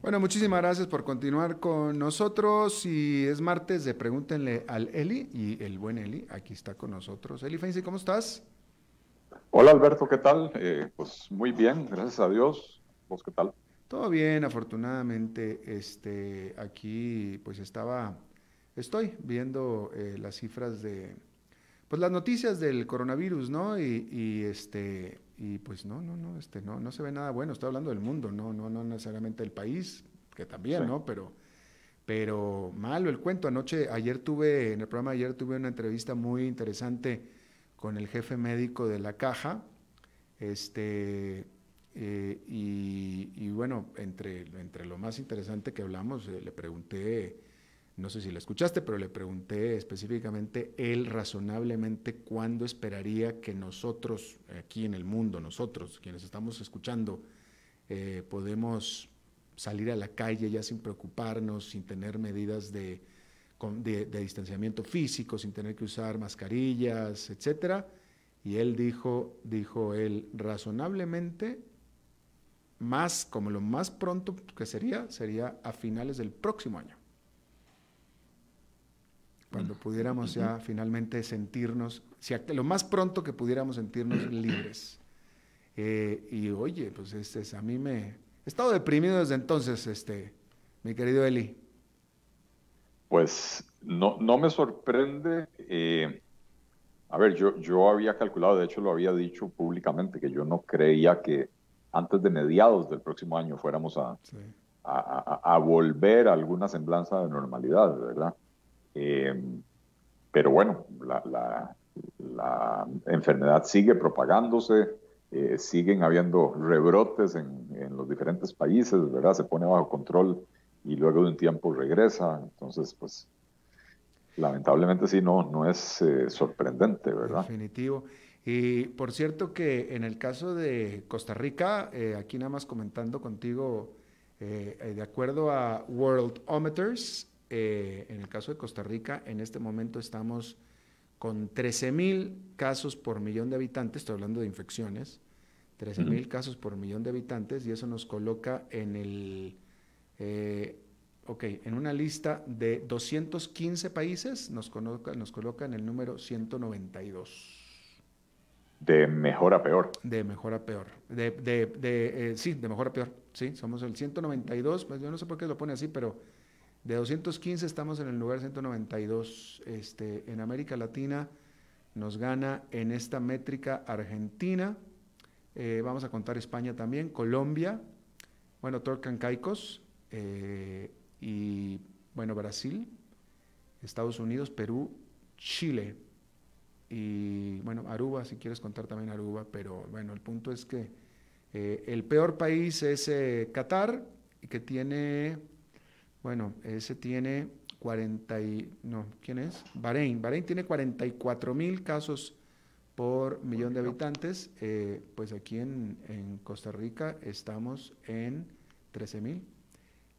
Bueno, muchísimas gracias por continuar con nosotros. Y es martes de Pregúntenle al Eli y el buen Eli, aquí está con nosotros. Eli Feinzi, ¿cómo estás? Hola Alberto, ¿qué tal? Eh, pues muy bien, gracias a Dios. ¿Vos qué tal? Todo bien, afortunadamente. Este, aquí pues estaba, estoy viendo eh, las cifras de, pues las noticias del coronavirus, ¿no? Y, y, este, y pues no, no, no, este, no, no se ve nada bueno. Estoy hablando del mundo, no, no, no necesariamente del país, que también, ¿no? Pero, pero malo el cuento. Anoche, ayer tuve, en el programa de ayer tuve una entrevista muy interesante con el jefe médico de la caja, este, eh, y, y, bueno, entre, entre lo más interesante que hablamos, eh, le pregunté no sé si la escuchaste, pero le pregunté específicamente él razonablemente cuándo esperaría que nosotros, aquí en el mundo, nosotros, quienes estamos escuchando, eh, podemos salir a la calle ya sin preocuparnos, sin tener medidas de, de, de, distanciamiento físico, sin tener que usar mascarillas, etcétera. Y él dijo, dijo él, razonablemente, más, como lo más pronto que sería, sería a finales del próximo año cuando pudiéramos ya finalmente sentirnos, si lo más pronto que pudiéramos sentirnos libres. Eh, y oye, pues este, a mí me... He estado deprimido desde entonces, este, mi querido Eli. Pues no, no me sorprende. Eh, a ver, yo, yo había calculado, de hecho lo había dicho públicamente, que yo no creía que antes de mediados del próximo año fuéramos a, sí. a, a, a volver a alguna semblanza de normalidad, ¿verdad? Eh, pero bueno, la, enfermedad sigue propagándose, eh, siguen habiendo rebrotes en, en, los diferentes países, ¿verdad? Se pone bajo control y luego de un tiempo regresa. Entonces, pues, lamentablemente sí, no, no es eh, sorprendente, ¿verdad? Definitivo. Y por cierto que en el caso de Costa Rica, eh, aquí nada más comentando contigo, de acuerdo a Worldometers, eh, en el caso de Costa Rica, en este momento estamos con 13 mil casos por millón de habitantes, estoy hablando de infecciones, 13 mil uh -huh. casos por millón de habitantes, y eso nos coloca en el, eh, ok, en una lista de 215 países, nos coloca, nos coloca en el número 192. De mejor a peor. De mejor a peor. De, de, de eh, sí, de mejor a peor. Sí, somos el 192. Pues yo no sé por qué lo pone así, pero de 215 estamos en el lugar 192. Este, en América Latina nos gana en esta métrica Argentina. Eh, vamos a contar España también, Colombia, bueno, Torcan Caicos eh, y bueno, Brasil, Estados Unidos, Perú, Chile y bueno, Aruba, si quieres contar también Aruba, pero bueno, el punto es que eh, el peor país es Qatar, que tiene bueno, ese tiene 40 y, no, ¿quién es? Bahrein. Bahrein tiene 44 mil casos por millón de habitantes. Eh, pues aquí en, en, Costa Rica estamos en 13 mil.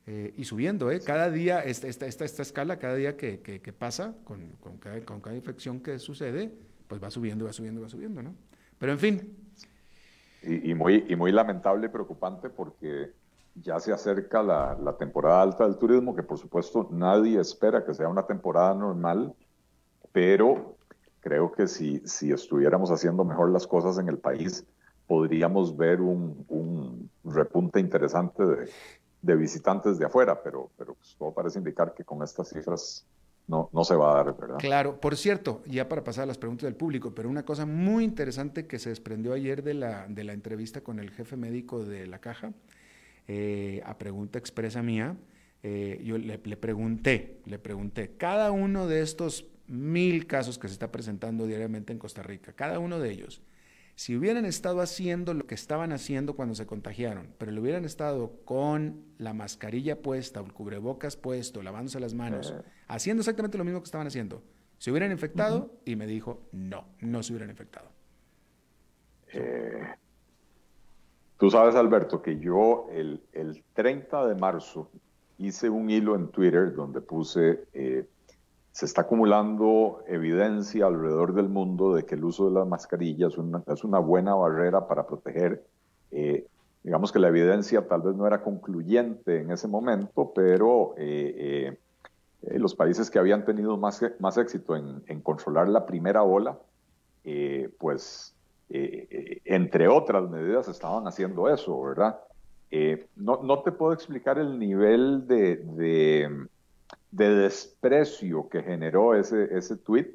Eh, y subiendo, ¿eh? Cada día, esta, esta, esta, esta escala, cada día que, que, que pasa, con, con, cada, con cada infección que sucede, pues va subiendo, va subiendo, va subiendo, ¿no? Pero en fin. Y, y muy, y muy lamentable y preocupante porque ya se acerca la, temporada alta del turismo, que por supuesto nadie espera que sea una temporada normal, pero creo que si, si estuviéramos haciendo mejor las cosas en el país, podríamos ver un, un repunte interesante de, de, visitantes de afuera, pero, pero pues todo parece indicar que con estas cifras no, no se va a dar, ¿verdad? Claro, por cierto, ya para pasar a las preguntas del público, pero una cosa muy interesante que se desprendió ayer de la, de la entrevista con el jefe médico de la caja, eh, a pregunta expresa mía, eh, yo le, le, pregunté, le pregunté, cada uno de estos mil casos que se está presentando diariamente en Costa Rica, cada uno de ellos, si hubieran estado haciendo lo que estaban haciendo cuando se contagiaron, pero le hubieran estado con la mascarilla puesta o el cubrebocas puesto, lavándose las manos, -huh. haciendo exactamente lo mismo que estaban haciendo, ¿se hubieran infectado? Uh -huh. Y me dijo, no, no se hubieran infectado. Eh, Tú sabes, Alberto, que yo el, el, 30 de marzo hice un hilo en Twitter donde puse, eh, se está acumulando evidencia alrededor del mundo de que el uso de las mascarillas es una, buena barrera para proteger eh, digamos que la evidencia tal vez no era concluyente en ese momento, pero eh, eh, los países que habían tenido más, más éxito en, controlar la primera ola, pues entre otras medidas estaban haciendo eso, ¿verdad? No, no, te puedo explicar el nivel de, de, de desprecio que generó ese, ese tweet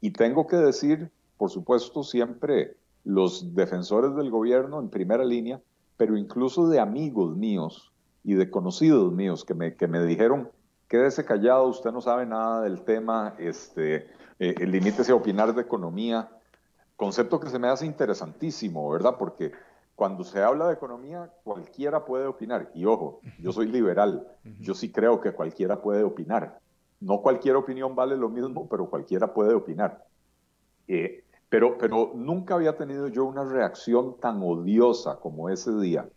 y tengo que decir, por supuesto, siempre los defensores del gobierno en primera línea, pero incluso de amigos míos y de conocidos míos que me, que me dijeron, quédese callado, usted no sabe nada del tema, este, eh, limítese a opinar de economía, concepto que se me hace interesantísimo, ¿verdad? Porque cuando se habla de economía, cualquiera puede opinar. Y ojo, yo soy liberal, yo sí creo que cualquiera puede opinar. No cualquier opinión vale lo mismo, pero cualquiera puede opinar. Eh, pero, pero nunca había tenido yo una reacción tan odiosa como ese día,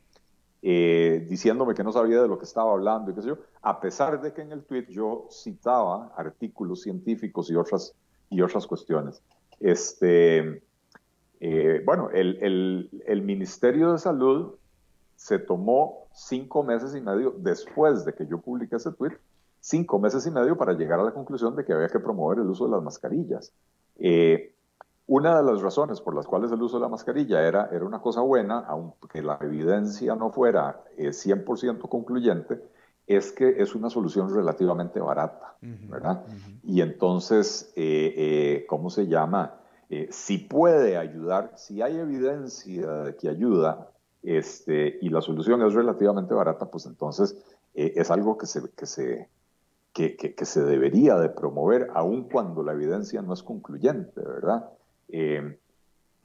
eh, diciéndome que no sabía de lo que estaba hablando y qué sé yo, a pesar de que en el tweet yo citaba artículos científicos y otras, y otras cuestiones. Este, eh, bueno, el, el, el Ministerio de Salud se tomó cinco meses y medio después de que yo publiqué ese tweet, cinco meses y medio para llegar a la conclusión de que había que promover el uso de las mascarillas. Eh, una de las razones por las cuales el uso de la mascarilla era, era una cosa buena, aunque la evidencia no fuera 100% eh, concluyente, es que es una solución relativamente barata, ¿verdad? Y entonces, eh, eh, ¿cómo se llama? Si puede ayudar, si hay evidencia de que ayuda, este, y la solución es relativamente barata, pues entonces es algo que se, que se, que, que, se debería de promover, aun cuando la evidencia no es concluyente, ¿verdad? Eh,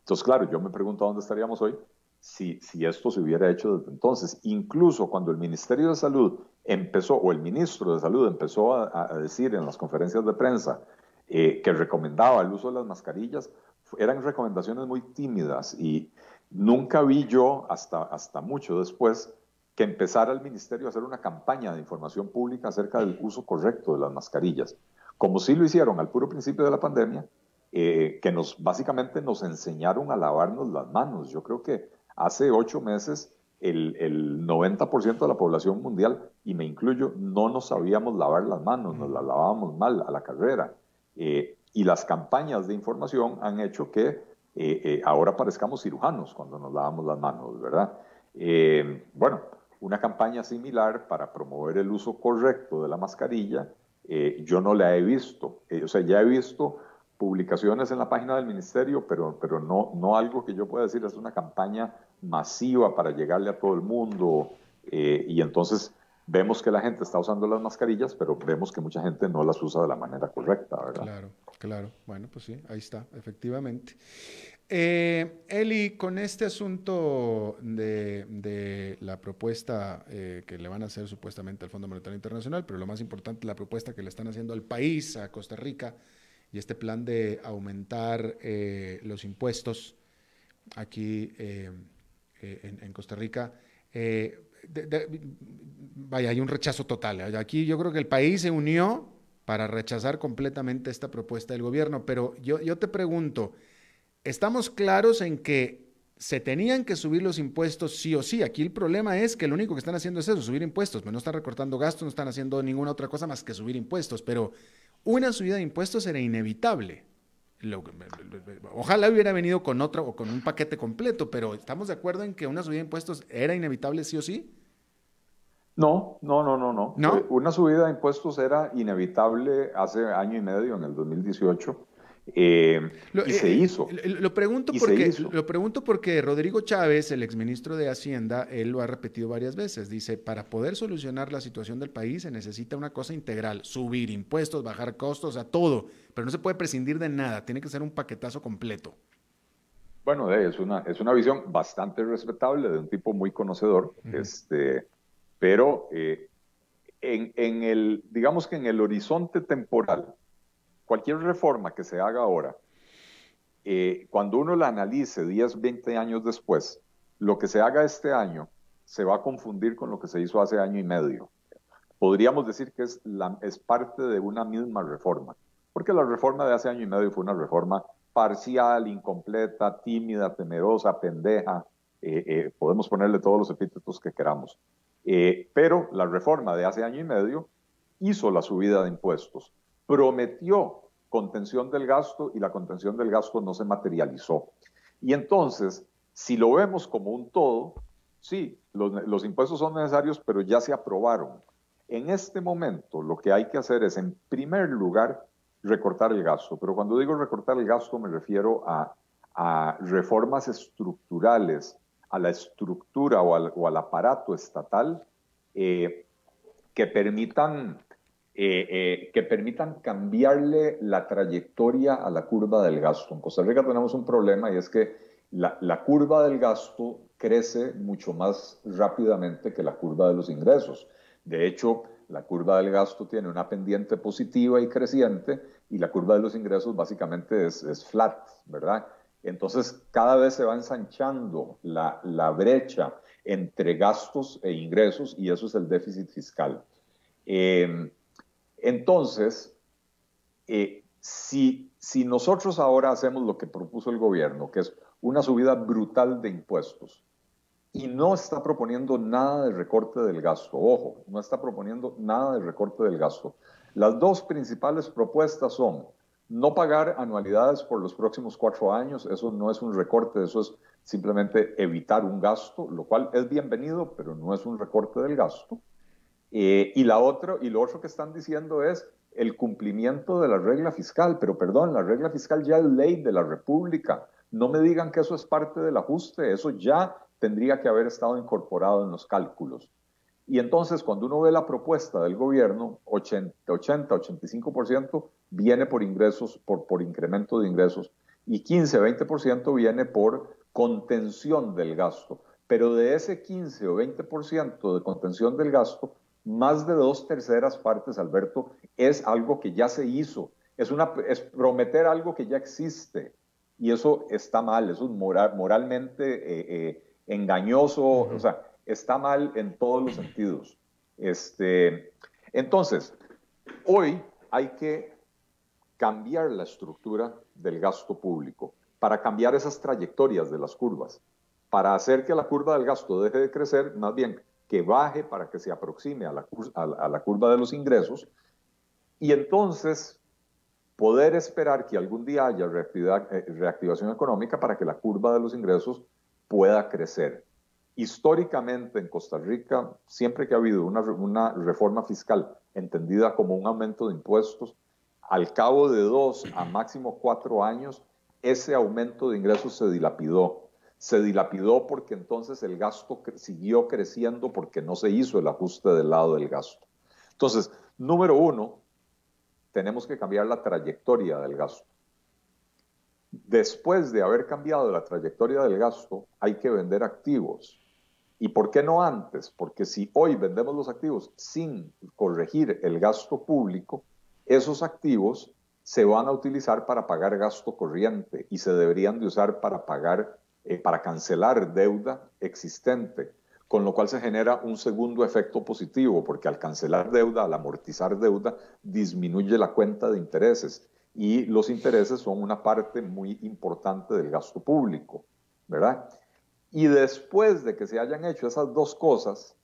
entonces, claro, yo me pregunto dónde estaríamos hoy si, si esto se hubiera hecho desde entonces. Incluso cuando el Ministerio de Salud empezó, o el ministro de Salud empezó a, decir en las conferencias de prensa eh, que recomendaba el uso de las mascarillas, eran recomendaciones muy tímidas y nunca vi yo, hasta, hasta mucho después, que empezara el ministerio a hacer una campaña de información pública acerca del uso correcto de las mascarillas, como sí lo hicieron al puro principio de la pandemia, eh, que nos básicamente nos enseñaron a lavarnos las manos. Yo creo que hace ocho meses el, el 90% de la población mundial, y me incluyo, no nos sabíamos lavar las manos, nos las lavábamos mal a la carrera. Eh, y las campañas de información han hecho que eh, ahora parezcamos cirujanos cuando nos lavamos las manos, ¿verdad? bueno, una campaña similar para promover el uso correcto de la mascarilla, yo no la he visto. o sea, ya he visto publicaciones en la página del ministerio, pero, pero no, no algo que yo pueda decir es una campaña masiva para llegarle a todo el mundo. Eh, y entonces vemos que la gente está usando las mascarillas, pero vemos que mucha gente no las usa de la manera correcta, ¿verdad? Claro, claro. Bueno, pues sí, ahí está, efectivamente. Eh, Eli, con este asunto de, de la propuesta eh, que le van a hacer supuestamente al Fondo Monetario Internacional, pero lo más importante, la propuesta que le están haciendo al país, a Costa Rica, y este plan de aumentar eh, los impuestos aquí eh, en, Costa Rica, vaya, hay un rechazo total. Aquí yo creo que el país se unió para rechazar completamente esta propuesta del gobierno, pero yo, yo te pregunto, ¿estamos claros en que se tenían que subir los impuestos sí o sí. Aquí el problema es que lo único que están haciendo es eso, subir impuestos. No están recortando gastos, no están haciendo ninguna otra cosa más que subir impuestos. Pero una subida de impuestos era inevitable. ojalá hubiera venido con otra o con un paquete completo, pero ¿estamos de acuerdo en que una subida de impuestos era inevitable sí o sí? No, no, no, no, no. ¿No? Eh, una subida de impuestos era inevitable hace año y medio, en el 2018 eh, lo, y se eh, hizo. Lo pregunto, porque, lo pregunto porque Rodrigo Chávez, el exministro de Hacienda, él lo ha repetido varias veces. Dice, para poder solucionar la situación del país se necesita una cosa integral, subir impuestos, bajar costos, a todo, pero no se puede prescindir de nada, tiene que ser un paquetazo completo. Bueno, es una, es una visión bastante respetable de un tipo muy conocedor, este, pero eh, en, el, digamos que en el horizonte temporal, cualquier reforma que se haga ahora, eh, cuando uno la analice 10, 20 años después, lo que se haga este año se va a confundir con lo que se hizo hace año y medio. Podríamos decir que es, la, es parte de una misma reforma, porque la reforma de hace año y medio fue una reforma parcial, incompleta, tímida, temerosa, pendeja, podemos ponerle todos los epítetos que queramos. Pero la reforma de hace año y medio hizo la subida de impuestos, prometió contención del gasto y la contención del gasto no se materializó. Y entonces, si lo vemos como un todo, sí, los, impuestos son necesarios, pero ya se aprobaron. En este momento, lo que hay que hacer es, en primer lugar, recortar el gasto. Pero cuando digo recortar el gasto, me refiero a, reformas estructurales, a la estructura o al, aparato estatal eh, que permitan eh, eh, que permitan cambiarle la trayectoria a la curva del gasto. En Costa Rica tenemos un problema y es que la, curva del gasto crece mucho más rápidamente que la curva de los ingresos. De hecho, la curva del gasto tiene una pendiente positiva y creciente y la curva de los ingresos básicamente es, es flat, ¿verdad? Entonces, cada vez se va ensanchando la, brecha entre gastos e ingresos y eso es el déficit fiscal. Eh, entonces, eh, si nosotros ahora hacemos lo que propuso el gobierno, que es una subida brutal de impuestos, y no está proponiendo nada de recorte del gasto, ojo, no está proponiendo nada de recorte del gasto. Las dos principales propuestas son no pagar anualidades por los próximos cuatro años, eso no es un recorte, eso es simplemente evitar un gasto, lo cual es bienvenido, pero no es un recorte del gasto. Eh, y, la otro, y lo otro que están diciendo es el cumplimiento de la regla fiscal, pero perdón, la regla fiscal ya es ley de la República. No me digan que eso es parte del ajuste, eso ya tendría que haber estado incorporado en los cálculos. Y entonces, cuando uno ve la propuesta del gobierno, 80, 80 85% viene por ingresos, por, por incremento de ingresos, y 15, 20% viene por contención del gasto. Pero de ese 15 o 20% de contención del gasto, más de dos terceras partes, Alberto, es algo que ya se hizo. Es, una, es prometer algo que ya existe. Y eso está mal, eso es moral, moralmente eh, eh, engañoso, o sea, está mal en todos los sentidos. Este, entonces, hoy hay que cambiar la estructura del gasto público para cambiar esas trayectorias de las curvas, para hacer que la curva del gasto deje de crecer, más bien que baje para que se aproxime a la, a la curva de los ingresos y entonces poder esperar que algún día haya eh, reactivación económica para que la curva de los ingresos pueda crecer. Históricamente en Costa Rica, siempre que ha habido una, reforma fiscal entendida como un aumento de impuestos, al cabo de dos a máximo cuatro años, ese aumento de ingresos se dilapidó se dilapidó porque entonces el gasto siguió creciendo porque no se hizo el ajuste del lado del gasto. Entonces, número uno, tenemos que cambiar la trayectoria del gasto. Después de haber cambiado la trayectoria del gasto, hay que vender activos. ¿Y por qué no antes? Porque si hoy vendemos los activos sin corregir el gasto público, esos activos se van a utilizar para pagar gasto corriente y se deberían de usar para pagar eh, para cancelar deuda existente, con lo cual se genera un segundo efecto positivo, porque al cancelar deuda, al amortizar deuda, disminuye la cuenta de intereses y los intereses son una parte muy importante del gasto público, ¿verdad? Y después de que se hayan hecho esas dos cosas,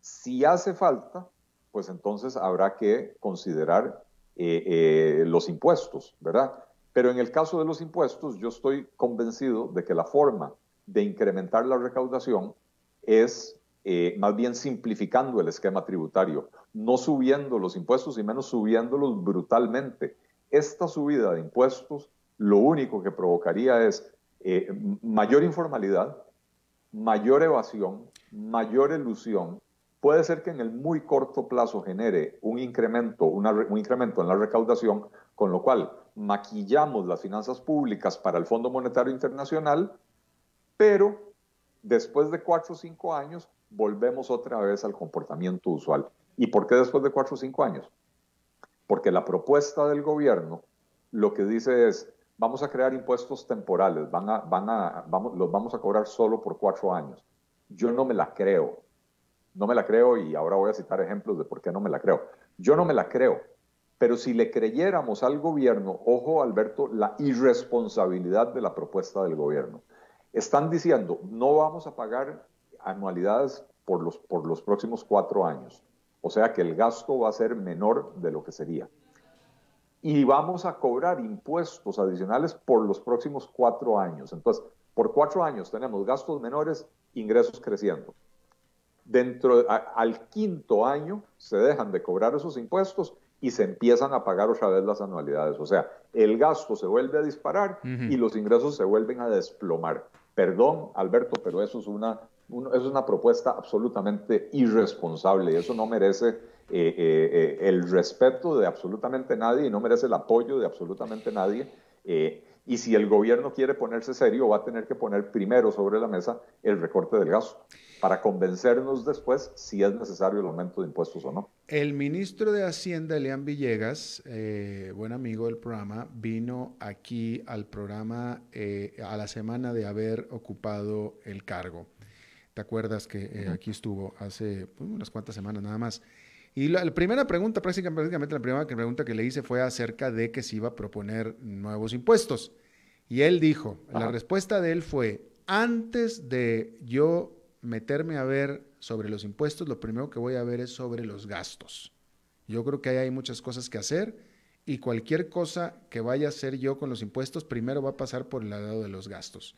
si hace falta, pues entonces habrá que considerar eh, eh, los impuestos, ¿verdad? Pero en el caso de los impuestos, yo estoy convencido de que la forma de incrementar la recaudación es eh, más bien simplificando el esquema tributario, no subiendo los impuestos y menos subiéndolos brutalmente. Esta subida de impuestos lo único que provocaría es eh, mayor informalidad, mayor evasión, mayor ilusión. Puede ser que en el muy corto plazo genere un incremento, un incremento en la recaudación, con lo cual maquillamos las finanzas públicas para el Fondo Monetario Internacional, pero después de cuatro o cinco años volvemos otra vez al comportamiento usual. ¿Y por qué después de cuatro o cinco años? Porque la propuesta del gobierno lo que dice es, vamos a crear impuestos temporales, van a, van a, vamos, los vamos a cobrar solo por cuatro años. Yo no me la creo, no me la creo y ahora voy a citar ejemplos de por qué no me la creo. Yo no me la creo pero si le creyéramos al gobierno, ojo Alberto, la irresponsabilidad de la propuesta del gobierno. Están diciendo, no vamos a pagar anualidades por los, por los próximos cuatro años. O sea que el gasto va a ser menor de lo que sería. Y vamos a cobrar impuestos adicionales por los próximos cuatro años. Entonces, por cuatro años tenemos gastos menores, ingresos creciendo. Dentro al quinto año se dejan de cobrar esos impuestos y se empiezan a pagar otra vez las anualidades. O sea, el gasto se vuelve a disparar y los ingresos se vuelven a desplomar. Perdón, Alberto, pero eso es una es una propuesta absolutamente irresponsable y eso no merece eh, eh, eh, el respeto de absolutamente nadie y no merece el apoyo de absolutamente nadie. y si el gobierno quiere ponerse serio, va a tener que poner primero sobre la mesa el recorte del gasto para convencernos después si es necesario el aumento de impuestos o no. El ministro de Hacienda, Elian Villegas, buen amigo del programa, vino aquí al programa a la semana de haber ocupado el cargo. ¿Te acuerdas que eh, aquí estuvo hace pues, unas cuantas semanas nada más? Y la, primera pregunta, prácticamente la primera pregunta que le hice fue acerca de que se iba a proponer nuevos impuestos. Y él dijo, la respuesta de él fue, antes de yo meterme a ver sobre los impuestos, lo primero que voy a ver es sobre los gastos. Yo creo que ahí hay muchas cosas que hacer y cualquier cosa que vaya a hacer yo con los impuestos, primero va a pasar por el lado de los gastos.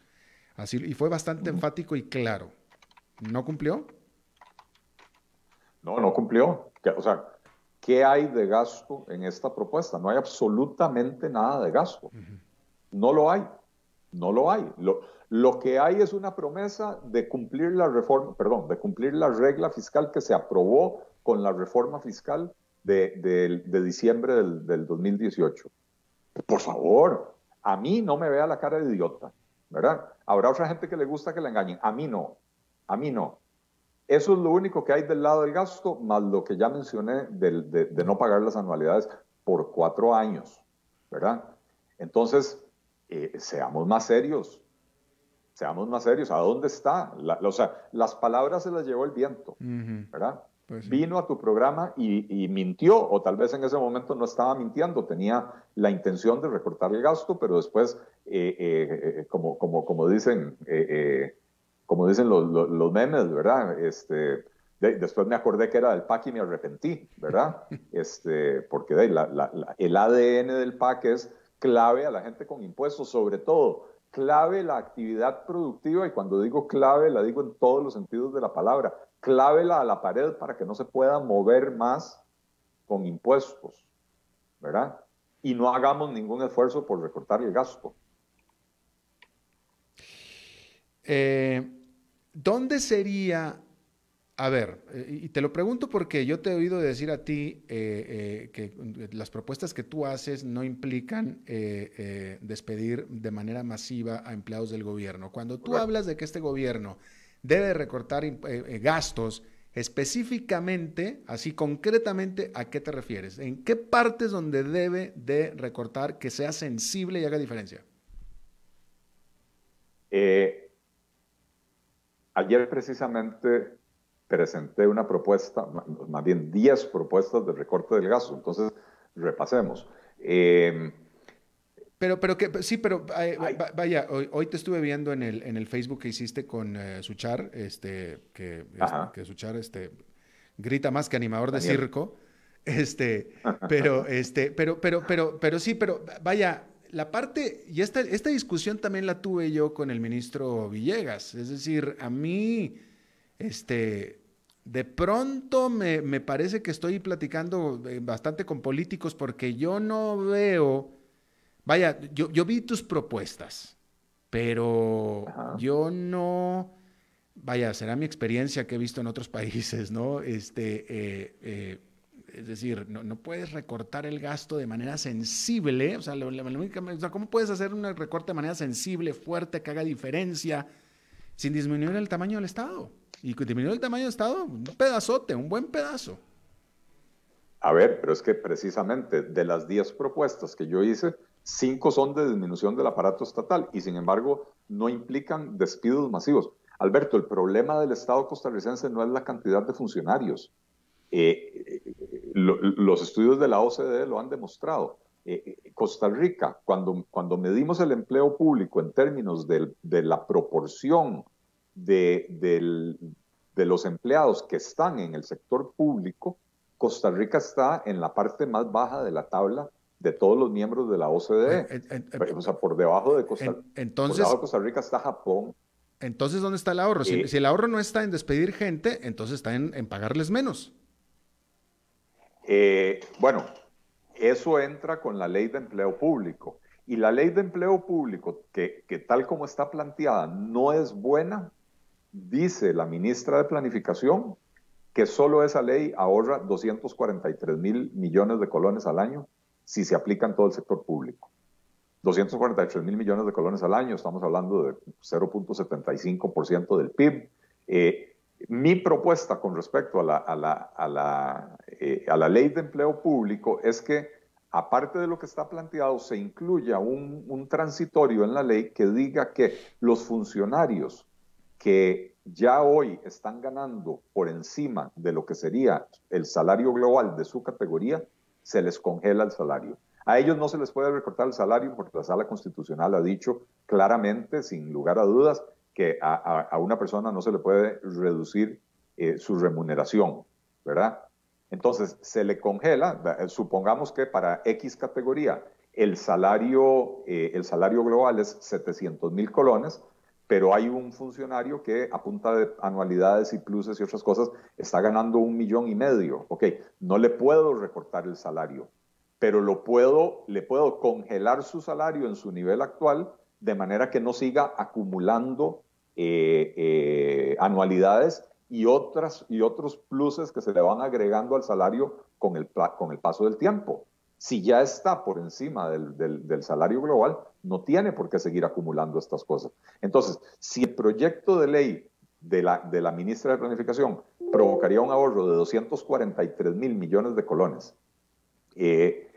Así, y fue bastante enfático y claro. ¿No cumplió? No, no cumplió. O sea, ¿qué hay de gasto en esta propuesta? No hay absolutamente nada de gasto. No lo hay. No lo hay. Lo, lo, que hay es una promesa de cumplir la reforma, perdón, de cumplir la regla fiscal que se aprobó con la reforma fiscal de, diciembre del, del, 2018. Por favor, a mí no me vea la cara de idiota, ¿verdad? Habrá otra gente que le gusta que la engañen. A mí no. A mí no. Eso es lo único que hay del lado del gasto, más lo que ya mencioné de, no pagar las anualidades por cuatro años, ¿verdad? Entonces, eh, seamos más serios, seamos más serios. ¿A dónde está? o sea, las palabras se las llevó el viento, ¿verdad? Pues Vino a tu programa y, mintió, o tal vez en ese momento no estaba mintiendo, tenía la intención de recortar el gasto, pero después, eh, eh, como, como, como dicen, como dicen los, los, memes, ¿verdad? Este, después me acordé que era del PAC y me arrepentí, ¿verdad? Este, porque de, el ADN del PAC es clave a la gente con impuestos, sobre todo clave la actividad productiva, y cuando digo clave la digo en todos los sentidos de la palabra, clávela a la pared para que no se pueda mover más con impuestos, ¿verdad? Y no hagamos ningún esfuerzo por recortar el gasto. Eh, ¿Dónde sería, a ver, eh, y te lo pregunto porque yo te he oído decir a ti eh, eh, que las propuestas que tú haces no implican despedir de manera masiva a empleados del gobierno. Cuando tú hablas de que este gobierno debe recortar gastos, específicamente, así concretamente, ¿a qué te refieres? ¿En qué partes donde debe de recortar que sea sensible y haga diferencia? Eh, Ayer precisamente presenté una propuesta, más bien 10 propuestas de recorte del gasto, entonces repasemos. Em, pero, pero que, sí, pero vaya, hoy, te estuve viendo en el, en el Facebook que hiciste con eh, Suchar, este, que, este, que Suchar este, grita más que animador de circo. Este, pero, este, pero, pero, pero, pero sí, pero vaya, la parte, y esta, esta discusión también la tuve yo con el ministro Villegas, es decir, a mí, este, de pronto me, parece que estoy platicando eh, bastante con políticos porque yo no veo, vaya, yo, yo vi tus propuestas, pero yo no, vaya, será mi experiencia que he visto en otros países, ¿no? Este, eh, eh, es decir, no, puedes recortar el gasto de manera sensible. O sea, ¿cómo puedes hacer un recorte de manera sensible, fuerte, que haga diferencia, sin disminuir el tamaño del Estado? Y disminuir el tamaño del Estado, un pedazote, un buen pedazo. A ver, pero es que precisamente de las 10 propuestas que yo hice, 5 son de disminución del aparato estatal y sin embargo no implican despidos masivos. Alberto, el problema del Estado costarricense no es la cantidad de funcionarios. Eh, los estudios de la OCDE lo han demostrado. Costa Rica, cuando, cuando medimos el empleo público en términos de, de la proporción de, de los empleados que están en el sector público, Costa Rica está en la parte más baja de la tabla de todos los miembros de la OCDE. o sea, por debajo de Costa, entonces, Costa Rica está Japón. Entonces, ¿dónde está el ahorro? Si, el ahorro no está en despedir gente, entonces está en, pagarles menos. Eh, bueno, eso entra con la ley de empleo público. Y la ley de empleo público, que, tal como está planteada, no es buena, dice la ministra de Planificación que solo esa ley ahorra 243 mil millones de colones al año si se aplica en todo el sector público. 243 mil millones de colones al año, estamos hablando de 0.75% del PIB. Eh, mi propuesta con respecto a la, a, la, eh, a la, ley de empleo público es que, aparte de lo que está planteado, se incluya un, un transitorio en la ley que diga que los funcionarios que ya hoy están ganando por encima de lo que sería el salario global de su categoría, se les congela el salario. A ellos no se les puede recortar el salario porque la sala constitucional ha dicho claramente, sin lugar a dudas, que a, una persona no se le puede reducir eh, su remuneración, ¿verdad? Entonces, se le congela, eh, supongamos que para X categoría el salario, eh, el salario global es 700 mil colones, pero hay un funcionario que a punta de anualidades y pluses y otras cosas está ganando un millón y medio. Ok, no le puedo recortar el salario, pero lo puedo, le puedo congelar su salario en su nivel actual de manera que no siga acumulando eh, eh, anualidades y, otras, y otros pluses que se le van agregando al salario con el, con el paso del tiempo. Si ya está por encima del, del salario global, no tiene por qué seguir acumulando estas cosas. Entonces, si el proyecto de ley de la, de la ministra de Planificación provocaría un ahorro de 243 mil millones de colones, eh,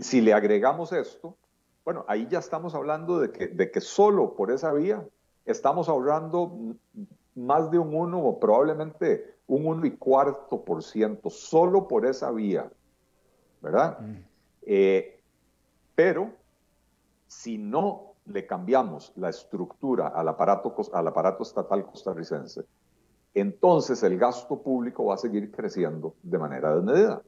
si le agregamos esto, bueno, ahí ya estamos hablando de que, de que solo por esa vía estamos ahorrando más de un 1 o probablemente un 1 y cuarto por ciento, solo por esa vía, ¿verdad? Mm. Eh, pero si no le cambiamos la estructura al aparato, al aparato estatal costarricense, entonces el gasto público va a seguir creciendo de manera desmedida.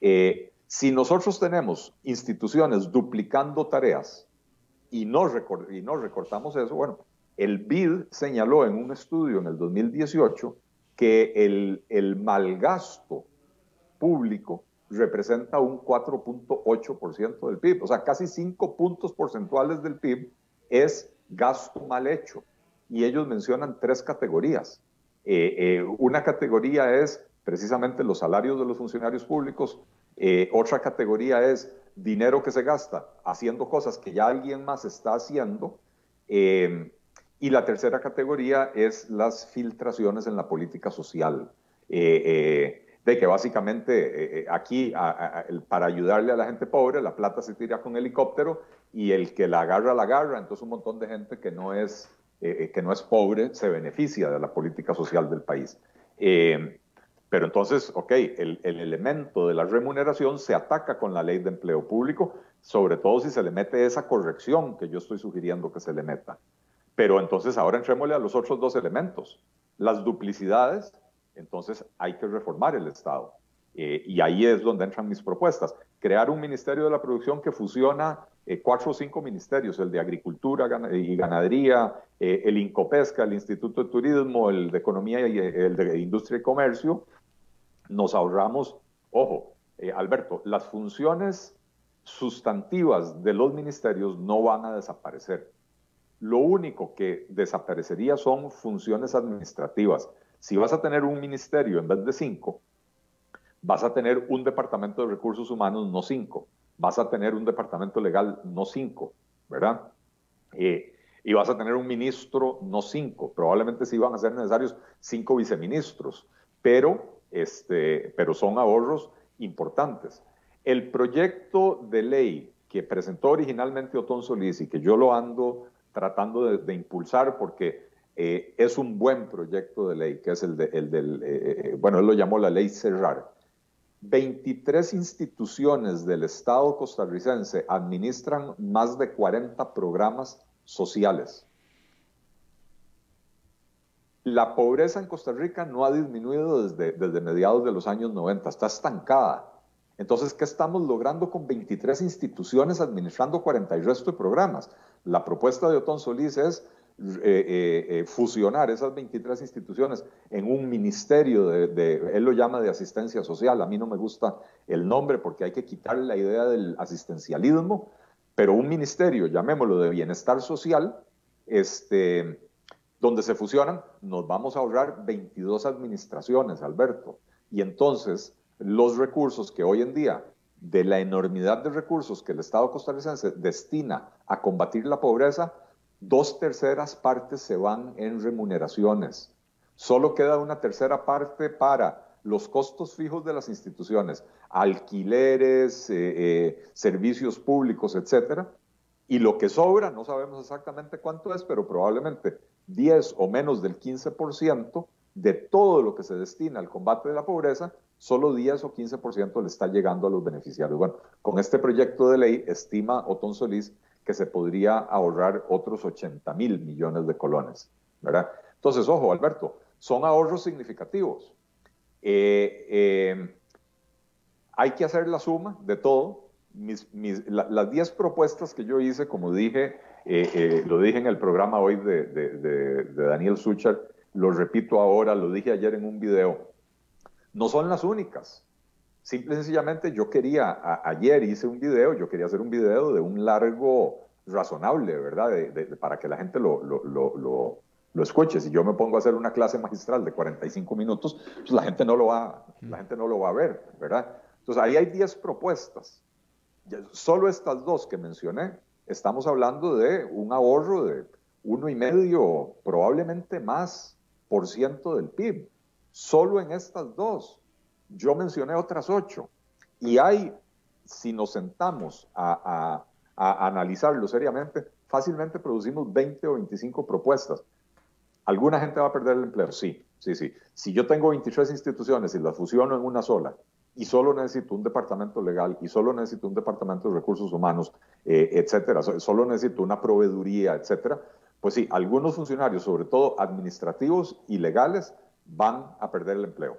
Eh, si nosotros tenemos instituciones duplicando tareas y no, y no recortamos eso, bueno, el BID señaló en un estudio en el 2018 que el, el malgasto público representa un 4.8% del PIB. O sea, casi 5 puntos porcentuales del PIB es gasto mal hecho. Y ellos mencionan tres categorías. Eh, eh, una categoría es precisamente los salarios de los funcionarios públicos. Eh, otra categoría es dinero que se gasta haciendo cosas que ya alguien más está haciendo. y la tercera categoría es las filtraciones en la política social de que básicamente eh, eh, aquí para ayudarle a la gente pobre la plata se tira con helicóptero y el que la agarra la agarra, entonces un montón de gente que no es, eh, que no es pobre se beneficia de la política social del país. Pero entonces, ok, el, el, elemento de la remuneración se ataca con la ley de empleo público, sobre todo si se le mete esa corrección que yo estoy sugiriendo que se le meta. Pero entonces ahora entrémosle a los otros dos elementos, las duplicidades entonces hay que reformar el Estado. Eh, y ahí es donde entran mis propuestas. Crear un Ministerio de la Producción que fusiona eh, cuatro o cinco ministerios, el de Agricultura y Ganadería, eh, el Incopesca, el Instituto de Turismo, el de Economía y el de Industria y Comercio. Nos ahorramos, ojo, Alberto, las funciones sustantivas de los ministerios no van a desaparecer. Lo único que desaparecería son funciones administrativas si vas a tener un ministerio en vez de cinco, vas a tener un departamento de recursos humanos, no cinco. Vas a tener un departamento legal, no cinco, ¿verdad? Eh, y vas a tener un ministro, no cinco. Probablemente sí van a ser necesarios cinco viceministros, pero, este, pero son ahorros importantes. El proyecto de ley que presentó originalmente Otón Solís y que yo lo ando tratando de impulsar porque eh, es un buen proyecto de ley, que es el, de, el del, eh, bueno, él lo llamó la ley Cerrar. 23 instituciones del Estado costarricense administran más de 40 programas sociales. La pobreza en Costa Rica no ha disminuido desde, mediados de los años 90, está estancada. Entonces, ¿qué estamos logrando con 23 instituciones administrando 40 y resto de programas? La propuesta de Otón Solís es eh, eh, eh, fusionar esas 23 instituciones en un ministerio de, él lo llama de asistencia social, a mí no me gusta el nombre porque hay que quitarle la idea del asistencialismo, pero un ministerio, llamémoslo de bienestar social, este, donde se fusionan, nos vamos a ahorrar 22 administraciones, Alberto. Y entonces, los recursos que hoy en día, de la enormidad de recursos que el Estado costarricense destina a combatir la pobreza, dos terceras partes se van en remuneraciones. Solo queda una tercera parte para los costos fijos de las instituciones, alquileres, eh, eh, servicios públicos, etcétera. Y lo que sobra, no sabemos exactamente cuánto es, pero probablemente 10 o menos del 15% de todo lo que se destina al combate de la pobreza, solo 10 o 15% le está llegando a los beneficiarios. Bueno, con este proyecto de ley estima Otón Solís que se podría ahorrar otros 80 mil millones de colones, ¿verdad? Entonces, ojo, Alberto, son ahorros significativos. Eh, eh, hay que hacer la suma de todo. las 10 propuestas que yo hice, como dije, eh, lo dije en el programa hoy de, Daniel Suchar, lo repito ahora, lo dije ayer en un video, no son las únicas. Simple y sencillamente yo quería, ayer hice un video, yo quería hacer un video de un largo razonable, ¿verdad? para que la gente lo, lo, lo, lo, escuche. Si yo me pongo a hacer una clase magistral de 45 minutos, pues la gente no lo va, la gente no lo va a ver, ¿verdad? Entonces ahí hay 10 propuestas. Solo estas dos que mencioné, estamos hablando de un ahorro de uno y medio, probablemente más por ciento del PIB. Solo en estas dos. Yo mencioné otras ocho. Y hay, si nos sentamos a, analizarlo seriamente, fácilmente producimos 20 o 25 propuestas. ¿Alguna gente va a perder el empleo? Sí, sí, sí. Si yo tengo 23 instituciones y las fusiono en una sola y solo necesito un departamento legal y solo necesito un departamento de recursos humanos, eh, etcétera, solo necesito una proveeduría, etcétera, pues sí, algunos funcionarios, sobre todo administrativos y legales, van a perder el empleo.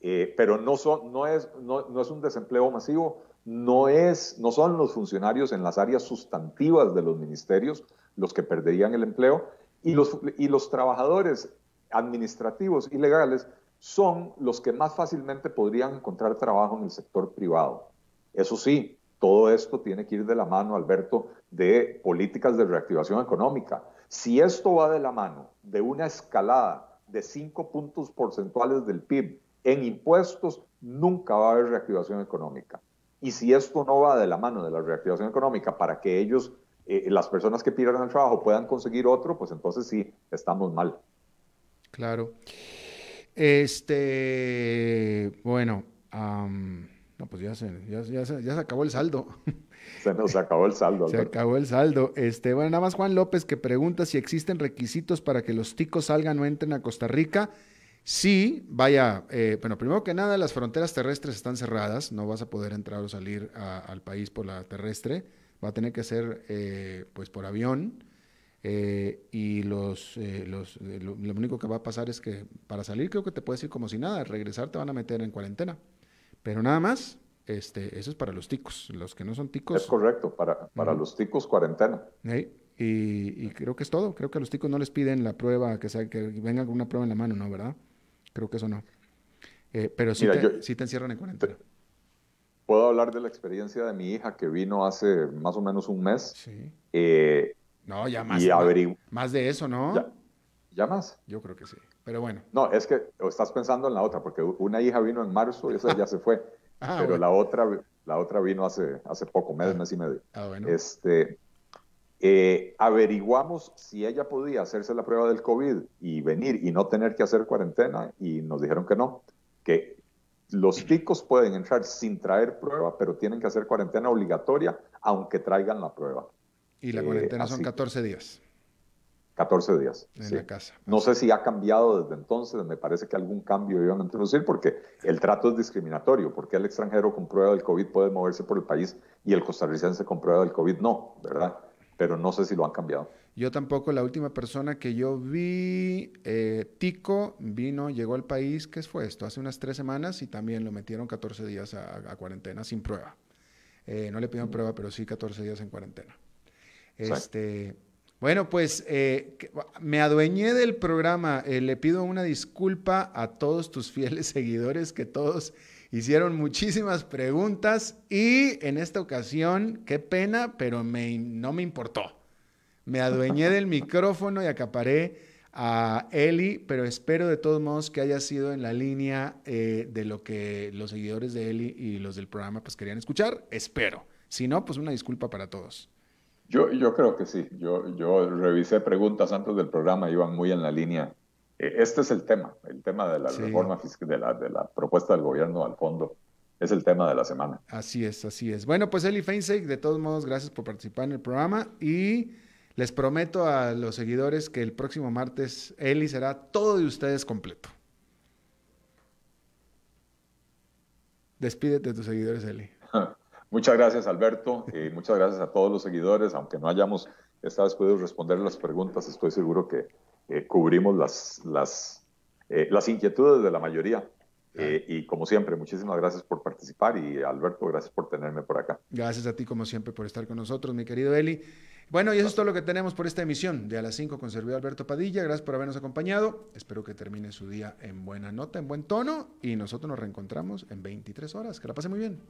Eh, pero no, son, no, es, no, es un desempleo masivo, no, es, no son los funcionarios en las áreas sustantivas de los ministerios los que perderían el empleo y los, y los trabajadores administrativos y legales son los que más fácilmente podrían encontrar trabajo en el sector privado. Eso sí, todo esto tiene que ir de la mano, Alberto, de políticas de reactivación económica. Si esto va de la mano de una escalada de cinco puntos porcentuales del PIB en impuestos, nunca va a haber reactivación económica. Y si esto no va de la mano de la reactivación económica para que ellos, eh, las personas que pierdan el trabajo, puedan conseguir otro, pues entonces sí, estamos mal. Claro. Este, bueno, no, pues ya se, ya, se, acabó el saldo. Se nos acabó el saldo. Se acabó el saldo. Este, bueno, nada más Juan López que pregunta si existen requisitos para que los ticos salgan o entren a Costa Rica. Sí, vaya, eh, bueno, primero que nada, las fronteras terrestres están cerradas, no vas a poder entrar o salir al país por la terrestre, va a tener que ser eh, pues por avión eh, y los, los lo, único que va a pasar es que para salir creo que te puedes ir como si nada, regresar te van a meter en cuarentena, pero nada más, este, eso es para los ticos, los que no son ticos. Es correcto, para, para los ticos cuarentena. Y, y, creo que es todo, creo que a los ticos no les piden la prueba, que, sea, que venga con una prueba en la mano, ¿no? ¿Verdad? Creo que eso no. Eh, pero sí, te, te, encierran en cuarentena. Puedo hablar de la experiencia de mi hija que vino hace más o menos un mes. Sí. Eh, no, ya más. más, de eso, ¿no? Ya, más? Yo creo que sí. Pero bueno. No, es que estás pensando en la otra, porque una hija vino en marzo y esa ya se fue. Ah, pero la otra la otra vino hace, hace poco, mes, ah. mes y medio. Ah, bueno. Este, eh, averiguamos si ella podía hacerse la prueba del COVID y venir y no tener que hacer cuarentena y nos dijeron que no, que los ticos pueden entrar sin traer prueba, pero tienen que hacer cuarentena obligatoria aunque traigan la prueba. Y la cuarentena eh, son 14 días. 14 días. En la casa. No sé si ha cambiado desde entonces, me parece que algún cambio iban a introducir porque el trato es discriminatorio, porque el extranjero con prueba del COVID puede moverse por el país y el costarricense con prueba del COVID no, ¿verdad? Pero no sé si lo han cambiado. Yo tampoco, la última persona que yo vi, eh, Tico, vino, llegó al país, ¿qué fue esto? Hace unas tres semanas y también lo metieron 14 días a, cuarentena sin prueba. Eh, no le pidieron prueba, pero sí 14 días en cuarentena. Este, bueno, pues eh, me adueñé del programa. le pido una disculpa a todos tus fieles seguidores que todos hicieron muchísimas preguntas y en esta ocasión, qué pena, pero me, no me importó me adueñé del micrófono y acaparé a Eli, pero espero de todos modos que haya sido en la línea eh, de lo que los seguidores de Eli y los del programa pues querían escuchar. Espero. Si no, pues una disculpa para todos. Yo, yo creo que sí. Yo, yo revisé preguntas antes del programa, iban muy en la línea. Eh, este es el tema, el tema de la reforma fiscal, de la, de la propuesta del gobierno al fondo es el tema de la semana. Así es, así es. Bueno, pues Eli Feinstein, de todos modos, gracias por participar en el programa y les prometo a los seguidores que el próximo martes Eli será todo de ustedes completo. Despídete de tus seguidores, Eli. Muchas gracias, Alberto, y muchas gracias a todos los seguidores. Aunque no hayamos esta vez podido responder las preguntas, estoy seguro que eh, cubrimos las, las, eh, las inquietudes de la mayoría. Eh, y como siempre, muchísimas gracias por participar y Alberto, gracias por tenerme por acá. Gracias a ti, como siempre, por estar con nosotros, mi querido Eli. Bueno, y eso es todo lo que tenemos por esta emisión de A las 5 con servidor Alberto Padilla. Gracias por habernos acompañado. Espero que termine su día en buena nota, en buen tono. Y nosotros nos reencontramos en 23 horas. Que la pase muy bien.